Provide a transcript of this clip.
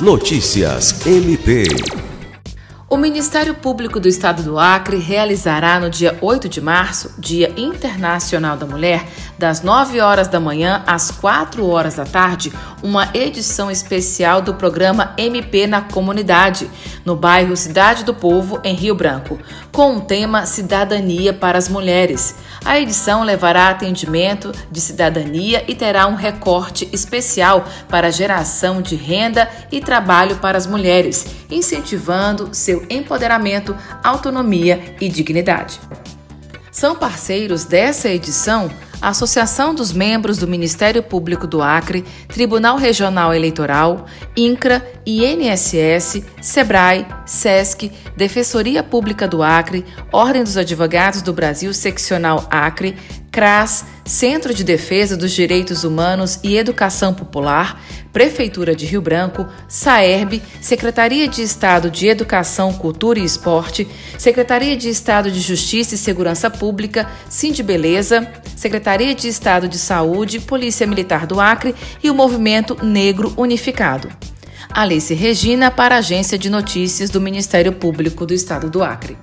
Notícias MP. O Ministério Público do Estado do Acre realizará no dia 8 de março, Dia Internacional da Mulher, das 9 horas da manhã às 4 horas da tarde, uma edição especial do programa MP na Comunidade, no bairro Cidade do Povo, em Rio Branco, com o tema Cidadania para as Mulheres. A edição levará atendimento de cidadania e terá um recorte especial para geração de renda e trabalho para as mulheres, incentivando seu empoderamento, autonomia e dignidade. São parceiros dessa edição a Associação dos Membros do Ministério Público do Acre, Tribunal Regional Eleitoral, INCRA, INSS, SEBRAE, SESC, Defensoria Pública do Acre, Ordem dos Advogados do Brasil Seccional Acre, CRAS, Centro de Defesa dos Direitos Humanos e Educação Popular, Prefeitura de Rio Branco, SAERB, Secretaria de Estado de Educação, Cultura e Esporte, Secretaria de Estado de Justiça e Segurança Pública, Cindy Beleza, Secretaria de Estado de Saúde, Polícia Militar do Acre e o Movimento Negro Unificado. Alice Regina para a Agência de Notícias do Ministério Público do Estado do Acre.